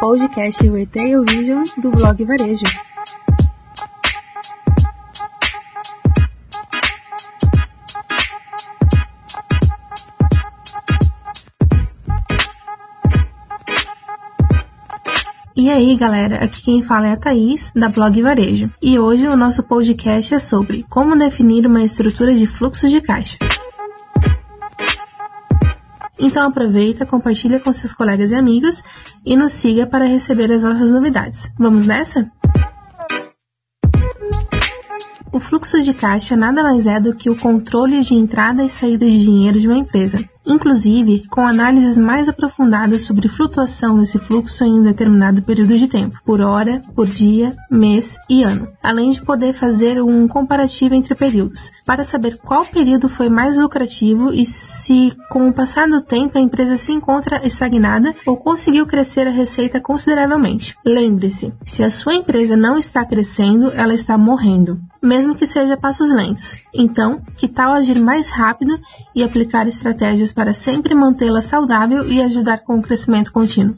podcast Retail Vision do blog Varejo. E aí, galera, aqui quem fala é a Thaís, da Blog Varejo. E hoje o nosso podcast é sobre como definir uma estrutura de fluxo de caixa. Então aproveita, compartilha com seus colegas e amigos e nos siga para receber as nossas novidades. Vamos nessa? O fluxo de caixa nada mais é do que o controle de entrada e saída de dinheiro de uma empresa inclusive com análises mais aprofundadas sobre flutuação desse fluxo em um determinado período de tempo, por hora, por dia, mês e ano, além de poder fazer um comparativo entre períodos, para saber qual período foi mais lucrativo e se, com o passar do tempo, a empresa se encontra estagnada ou conseguiu crescer a receita consideravelmente. Lembre-se, se a sua empresa não está crescendo, ela está morrendo, mesmo que seja passos lentos. Então, que tal agir mais rápido e aplicar estratégias para sempre mantê-la saudável e ajudar com o crescimento contínuo.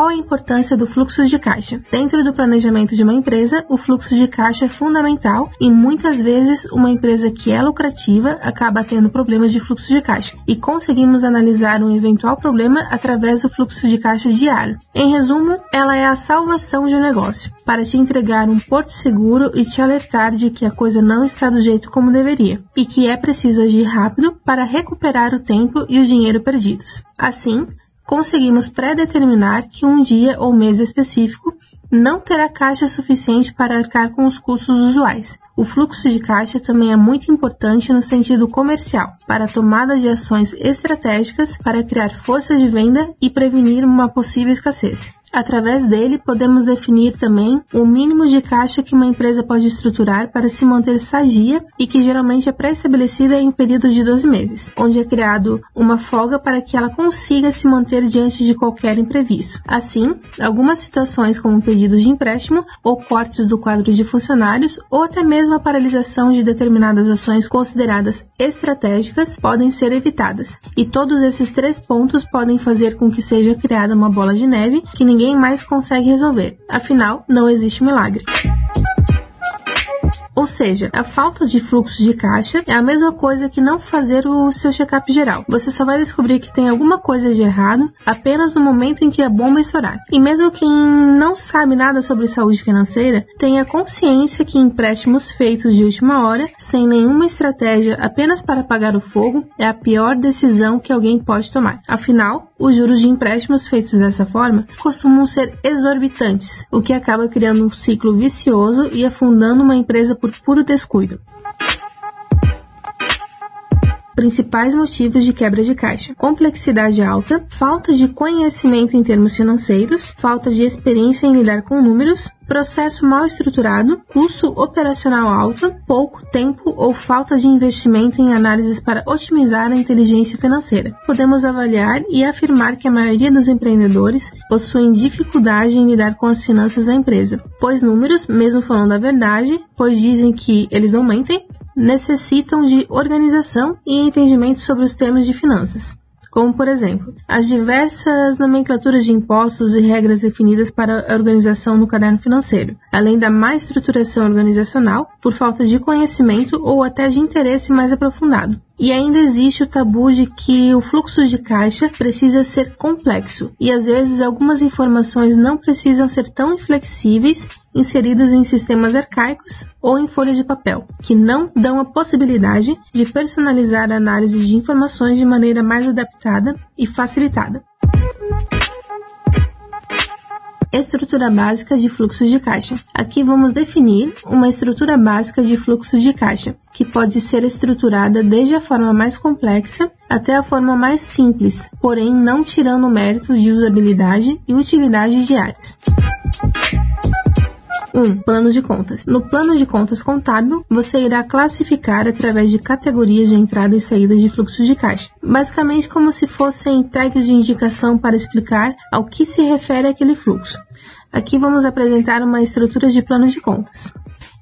Qual a importância do fluxo de caixa? Dentro do planejamento de uma empresa, o fluxo de caixa é fundamental e muitas vezes uma empresa que é lucrativa acaba tendo problemas de fluxo de caixa e conseguimos analisar um eventual problema através do fluxo de caixa diário. Em resumo, ela é a salvação de um negócio para te entregar um porto seguro e te alertar de que a coisa não está do jeito como deveria e que é preciso agir rápido para recuperar o tempo e o dinheiro perdidos. Assim, conseguimos predeterminar que um dia ou mês específico não terá caixa suficiente para arcar com os custos usuais. O fluxo de caixa também é muito importante no sentido comercial, para a tomada de ações estratégicas para criar força de venda e prevenir uma possível escassez. Através dele, podemos definir também o mínimo de caixa que uma empresa pode estruturar para se manter sadia e que geralmente é pré-estabelecida em um período de 12 meses, onde é criado uma folga para que ela consiga se manter diante de qualquer imprevisto. Assim, algumas situações como pedidos de empréstimo ou cortes do quadro de funcionários ou até mesmo a paralisação de determinadas ações consideradas estratégicas podem ser evitadas. E todos esses três pontos podem fazer com que seja criada uma bola de neve que ninguém ninguém mais consegue resolver. Afinal, não existe milagre. Ou seja, a falta de fluxo de caixa é a mesma coisa que não fazer o seu check-up geral. Você só vai descobrir que tem alguma coisa de errado apenas no momento em que a bomba estourar. E mesmo quem não sabe nada sobre saúde financeira, tenha consciência que empréstimos feitos de última hora, sem nenhuma estratégia apenas para apagar o fogo, é a pior decisão que alguém pode tomar. Afinal, os juros de empréstimos feitos dessa forma costumam ser exorbitantes, o que acaba criando um ciclo vicioso e afundando uma empresa por puro descuido principais motivos de quebra de caixa: complexidade alta, falta de conhecimento em termos financeiros, falta de experiência em lidar com números, processo mal estruturado, custo operacional alto, pouco tempo ou falta de investimento em análises para otimizar a inteligência financeira. Podemos avaliar e afirmar que a maioria dos empreendedores possuem dificuldade em lidar com as finanças da empresa, pois números, mesmo falando a verdade, pois dizem que eles não mentem, necessitam de organização e entendimento sobre os termos de finanças como por exemplo, as diversas nomenclaturas de impostos e regras definidas para a organização no caderno financeiro, além da má estruturação organizacional por falta de conhecimento ou até de interesse mais aprofundado. E ainda existe o tabu de que o fluxo de caixa precisa ser complexo e às vezes algumas informações não precisam ser tão inflexíveis inseridas em sistemas arcaicos ou em folhas de papel, que não dão a possibilidade de personalizar a análise de informações de maneira mais adaptada e facilitada. Estrutura básica de fluxo de caixa. Aqui vamos definir uma estrutura básica de fluxo de caixa, que pode ser estruturada desde a forma mais complexa até a forma mais simples, porém não tirando méritos de usabilidade e utilidade diárias. 1. Um, plano de contas. No plano de contas contábil, você irá classificar através de categorias de entrada e saída de fluxo de caixa, basicamente como se fossem tags de indicação para explicar ao que se refere aquele fluxo. Aqui vamos apresentar uma estrutura de plano de contas.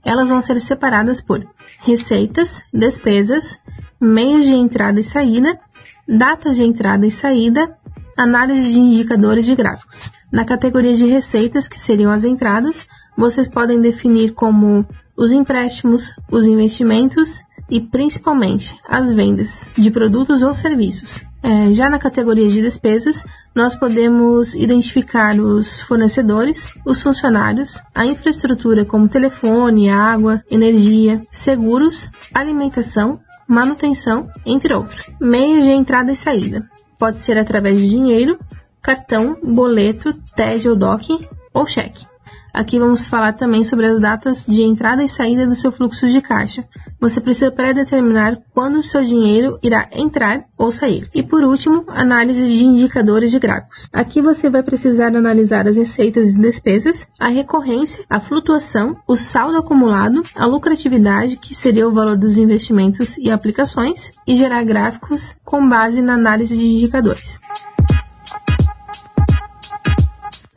Elas vão ser separadas por receitas, despesas, meios de entrada e saída, datas de entrada e saída, análise de indicadores de gráficos. Na categoria de receitas, que seriam as entradas, vocês podem definir como os empréstimos, os investimentos e principalmente as vendas de produtos ou serviços. É, já na categoria de despesas, nós podemos identificar os fornecedores, os funcionários, a infraestrutura como telefone, água, energia, seguros, alimentação, manutenção, entre outros. Meios de entrada e saída. Pode ser através de dinheiro, cartão, boleto, TED ou DOC ou cheque. Aqui vamos falar também sobre as datas de entrada e saída do seu fluxo de caixa. Você precisa predeterminar quando o seu dinheiro irá entrar ou sair. E por último, análise de indicadores de gráficos. Aqui você vai precisar analisar as receitas e despesas, a recorrência, a flutuação, o saldo acumulado, a lucratividade, que seria o valor dos investimentos e aplicações, e gerar gráficos com base na análise de indicadores.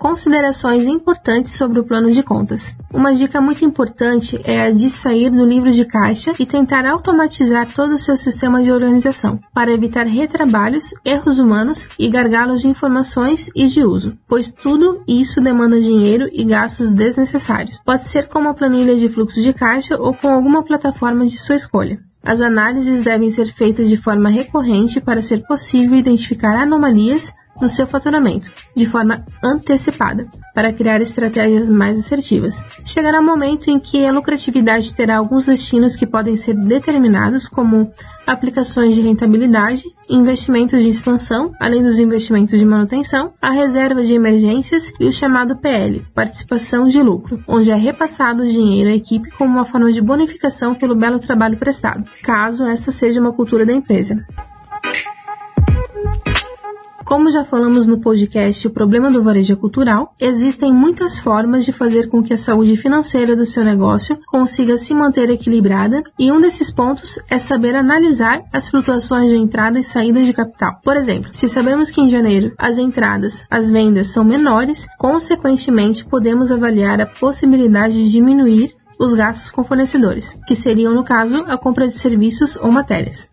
Considerações importantes sobre o plano de contas. Uma dica muito importante é a de sair do livro de caixa e tentar automatizar todo o seu sistema de organização, para evitar retrabalhos, erros humanos e gargalos de informações e de uso, pois tudo isso demanda dinheiro e gastos desnecessários. Pode ser com uma planilha de fluxo de caixa ou com alguma plataforma de sua escolha. As análises devem ser feitas de forma recorrente para ser possível identificar anomalias no seu faturamento, de forma antecipada, para criar estratégias mais assertivas. Chegará o um momento em que a lucratividade terá alguns destinos que podem ser determinados, como aplicações de rentabilidade, investimentos de expansão, além dos investimentos de manutenção, a reserva de emergências e o chamado PL, participação de lucro, onde é repassado o dinheiro à equipe como uma forma de bonificação pelo belo trabalho prestado, caso essa seja uma cultura da empresa. Como já falamos no podcast O Problema do Varejo Cultural, existem muitas formas de fazer com que a saúde financeira do seu negócio consiga se manter equilibrada e um desses pontos é saber analisar as flutuações de entrada e saída de capital. Por exemplo, se sabemos que em janeiro as entradas, as vendas são menores, consequentemente podemos avaliar a possibilidade de diminuir os gastos com fornecedores, que seriam, no caso, a compra de serviços ou matérias.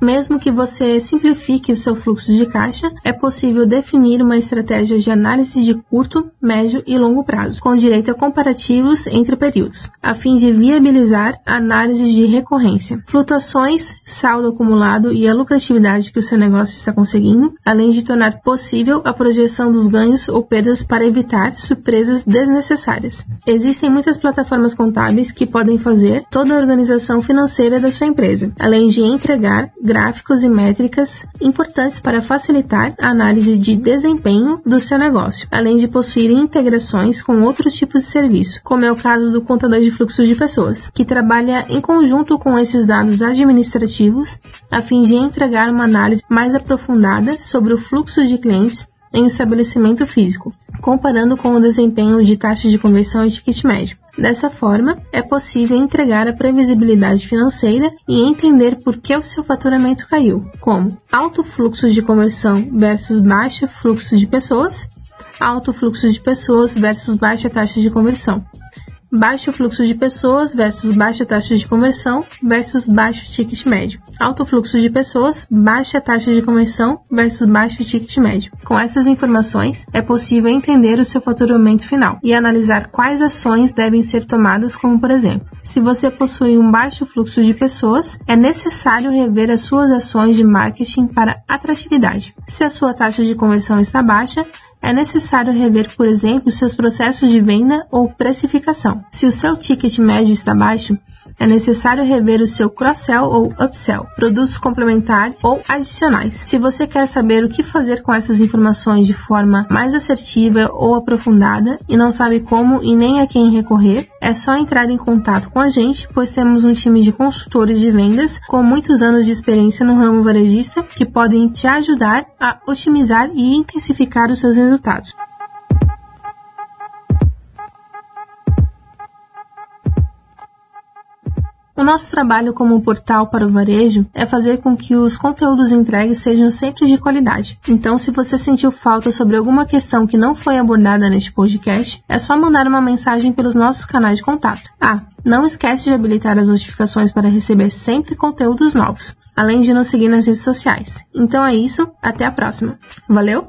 Mesmo que você simplifique o seu fluxo de caixa, é possível definir uma estratégia de análise de curto, médio e longo prazo, com direito a comparativos entre períodos, a fim de viabilizar a análise de recorrência, flutuações, saldo acumulado e a lucratividade que o seu negócio está conseguindo, além de tornar possível a projeção dos ganhos ou perdas para evitar surpresas desnecessárias. Existem muitas plataformas contábeis que podem fazer toda a organização financeira da sua empresa, além de entregar gráficos e métricas importantes para facilitar a análise de desempenho do seu negócio, além de possuir integrações com outros tipos de serviço, como é o caso do contador de fluxos de pessoas, que trabalha em conjunto com esses dados administrativos a fim de entregar uma análise mais aprofundada sobre o fluxo de clientes em um estabelecimento físico, comparando com o desempenho de taxa de conversão e ticket médio. Dessa forma, é possível entregar a previsibilidade financeira e entender por que o seu faturamento caiu, como alto fluxo de conversão versus baixo fluxo de pessoas, alto fluxo de pessoas versus baixa taxa de conversão, baixo fluxo de pessoas versus baixa taxa de conversão versus baixo ticket médio. Alto fluxo de pessoas, baixa taxa de conversão versus baixo ticket médio. Com essas informações, é possível entender o seu faturamento final e analisar quais ações devem ser tomadas, como por exemplo, se você possui um baixo fluxo de pessoas, é necessário rever as suas ações de marketing para atratividade. Se a sua taxa de conversão está baixa, é necessário rever, por exemplo, seus processos de venda ou precificação. Se o seu ticket médio está baixo, é necessário rever o seu cross-sell ou upsell, produtos complementares ou adicionais. Se você quer saber o que fazer com essas informações de forma mais assertiva ou aprofundada e não sabe como e nem a quem recorrer, é só entrar em contato com a gente, pois temos um time de consultores de vendas com muitos anos de experiência no ramo varejista que podem te ajudar a otimizar e intensificar os seus resultados. Nosso trabalho como portal para o varejo é fazer com que os conteúdos entregues sejam sempre de qualidade. Então, se você sentiu falta sobre alguma questão que não foi abordada neste podcast, é só mandar uma mensagem pelos nossos canais de contato. Ah, não esquece de habilitar as notificações para receber sempre conteúdos novos, além de nos seguir nas redes sociais. Então é isso, até a próxima. Valeu!